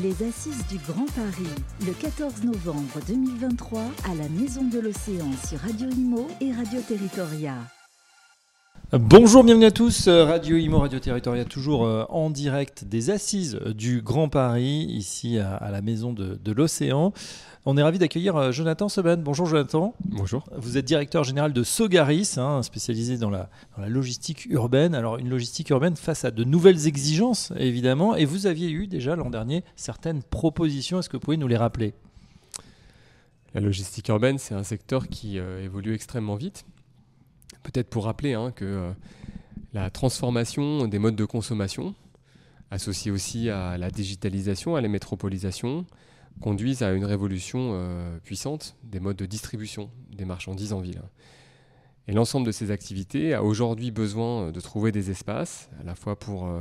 Les Assises du Grand Paris, le 14 novembre 2023, à la Maison de l'Océan sur Radio Imo et Radio Territoria. Bonjour, bienvenue à tous. Radio Imo, Radio Territoria, toujours euh, en direct des Assises du Grand Paris, ici à, la Maison de, de l'Océan. On est ravi d'accueillir euh, Jonathan Seben. Bonjour Jonathan. Bonjour. Vous êtes directeur général de Sogaris, hein, spécialisé dans la, dans la, logistique urbaine. Alors une logistique urbaine face à de nouvelles exigences, évidemment. Et vous aviez eu déjà l'an dernier certaines propositions. Est-ce que vous pouvez nous les rappeler? La logistique urbaine, c'est un secteur qui euh, évolue extrêmement vite. Peut-être pour rappeler hein, que euh, la transformation des modes de consommation, associée aussi à la digitalisation, à la métropolisation, conduisent à une révolution euh, puissante des modes de distribution des marchandises en ville. Et l'ensemble de ces activités a aujourd'hui besoin de trouver des espaces, à la fois pour euh,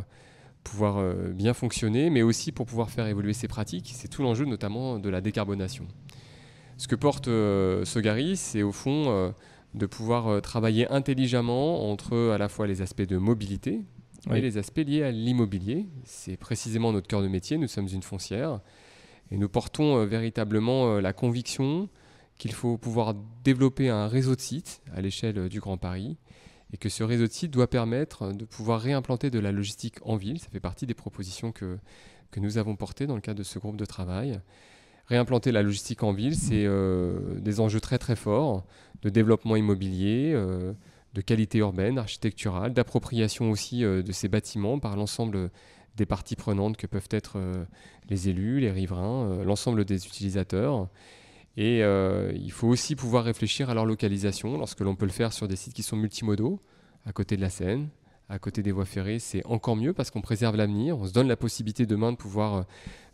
pouvoir euh, bien fonctionner, mais aussi pour pouvoir faire évoluer ces pratiques. C'est tout l'enjeu notamment de la décarbonation. Ce que porte Sogari, c'est au fond de pouvoir travailler intelligemment entre à la fois les aspects de mobilité et les aspects liés à l'immobilier. C'est précisément notre cœur de métier, nous sommes une foncière. Et nous portons euh, véritablement euh, la conviction qu'il faut pouvoir développer un réseau de sites à l'échelle euh, du Grand Paris et que ce réseau de sites doit permettre de pouvoir réimplanter de la logistique en ville. Ça fait partie des propositions que, que nous avons portées dans le cadre de ce groupe de travail. Réimplanter la logistique en ville, c'est des enjeux très très forts de développement immobilier, de qualité urbaine, architecturale, d'appropriation aussi de ces bâtiments par l'ensemble des parties prenantes que peuvent être euh, les élus, les riverains, euh, l'ensemble des utilisateurs. Et euh, il faut aussi pouvoir réfléchir à leur localisation lorsque l'on peut le faire sur des sites qui sont multimodaux, à côté de la Seine, à côté des voies ferrées, c'est encore mieux parce qu'on préserve l'avenir. On se donne la possibilité demain de pouvoir,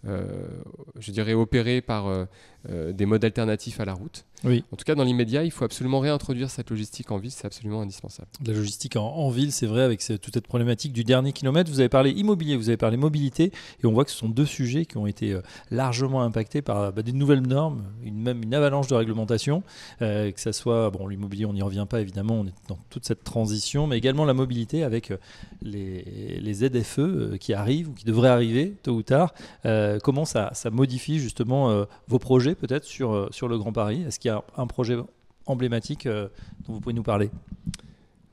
je dirais, opérer par des modes alternatifs à la route. Oui. En tout cas, dans l'immédiat, il faut absolument réintroduire cette logistique en ville, c'est absolument indispensable. La logistique en, ville, c'est vrai, avec toute cette problématique du dernier kilomètre. Vous avez parlé immobilier, vous avez parlé mobilité, et on voit que ce sont deux sujets qui ont été euh, largement impactés par bah, des nouvelles normes, une, même une avalanche de réglementation, euh, que ce soit, bon, l'immobilier, on n'y revient pas évidemment, on est dans toute cette transition, mais également la mobilité avec euh, les, les ZFE qui arrivent ou qui devraient arriver tôt ou tard. comment ça, modifie justement vos projets peut-être sur, le Grand Paris? Est-ce y a un projet emblématique euh, dont vous pouvez nous parler?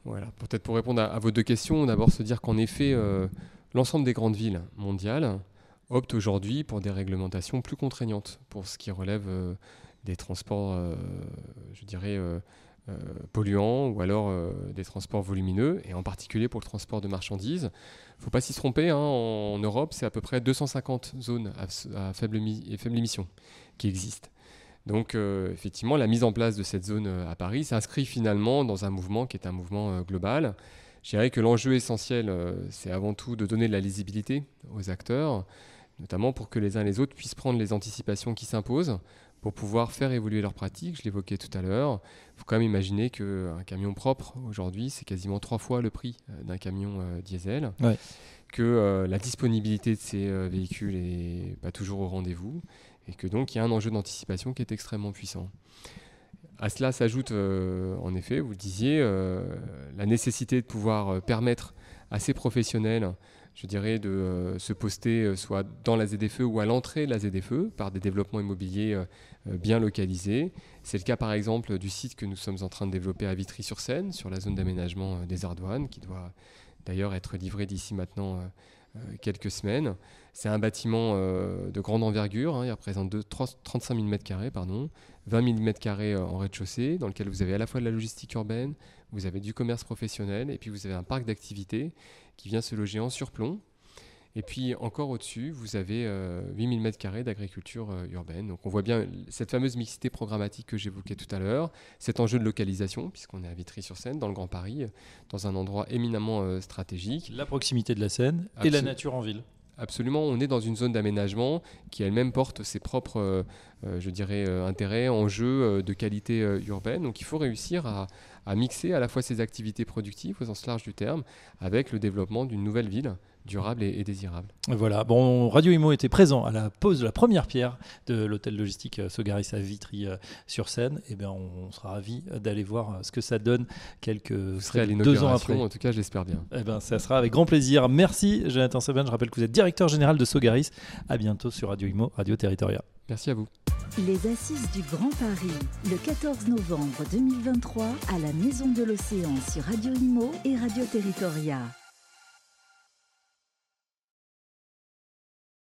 Voilà, peut-être pour répondre à, vos deux questions, d'abord se dire qu'en effet, euh, l'ensemble des grandes villes mondiales optent aujourd'hui pour des réglementations plus contraignantes pour ce qui relève euh, des transports, je dirais, polluants ou alors des transports volumineux, et en particulier pour le transport de marchandises. Il ne faut pas s'y tromper, hein, en, Europe, c'est à peu près 250 zones à, faible, faible émission qui existent. Donc euh, effectivement, la mise en place de cette zone euh, à Paris s'inscrit finalement dans un mouvement qui est un mouvement euh, global. Je dirais que l'enjeu essentiel, c'est avant tout de donner de la lisibilité aux acteurs, notamment pour que les uns et les autres puissent prendre les anticipations qui s'imposent pour pouvoir faire évoluer leurs pratiques. Je l'évoquais tout à l'heure. Il faut quand même imaginer qu'un camion propre, aujourd'hui, c'est quasiment trois fois le prix d'un camion diesel. Que la disponibilité de ces véhicules n'est pas toujours au rendez-vous et que donc il y a un enjeu d'anticipation qui est extrêmement puissant. À cela s'ajoute euh, en effet, vous le disiez, euh, la nécessité de pouvoir euh, permettre à ces professionnels, je dirais, de se poster soit dans la ZFE ou à l'entrée de la ZFE par des développements immobiliers bien localisés. C'est le cas par exemple du site que nous sommes en train de développer à Vitry-sur-Seine, sur la zone d'aménagement des Ardoines, qui doit d'ailleurs être livré d'ici maintenant quelques semaines. C'est un bâtiment euh, de grande envergure, hein, il représente 35 000 m2, pardon, 20 000 m2 en rez-de-chaussée, dans lequel vous avez à la fois de la logistique urbaine, vous avez du commerce professionnel, et puis vous avez un parc d'activités qui vient se loger en surplomb. Et puis encore au-dessus, vous avez 8 000 m2 d'agriculture euh, urbaine. Donc on voit bien cette fameuse mixité programmatique que j'évoquais tout à l'heure, cet enjeu de localisation, puisqu'on est à Vitry-sur-Seine, dans le Grand Paris, dans un endroit éminemment euh, stratégique. La proximité de la Seine et la nature en ville. Absolument, on est dans une zone d'aménagement qui elle-même porte ses propres, euh, euh, je dirais, euh, intérêts, enjeux de qualité urbaine. Donc il faut réussir à, à mixer à la fois ses activités productives au sens large du terme avec le développement d'une nouvelle ville durable et, désirable. Voilà, bon, Radio Imo était présent à la pose de la première pierre de l'hôtel logistique euh, Sogaris à Vitry-sur-Seine. Et eh bien, on sera ravi d'aller voir ce que ça donne quelques deux ans après. En tout cas, j'espère bien. Eh ben, ça sera avec grand plaisir. Merci, Jonathan Seban. Je rappelle que vous êtes directeur général de Sogaris. À bientôt sur Radio Imo, Radio Territoria. Merci à vous. Les Assises du Grand Paris, le 14 novembre 2023, à la Maison de l'Océan sur Radio Imo et Radio Territoria.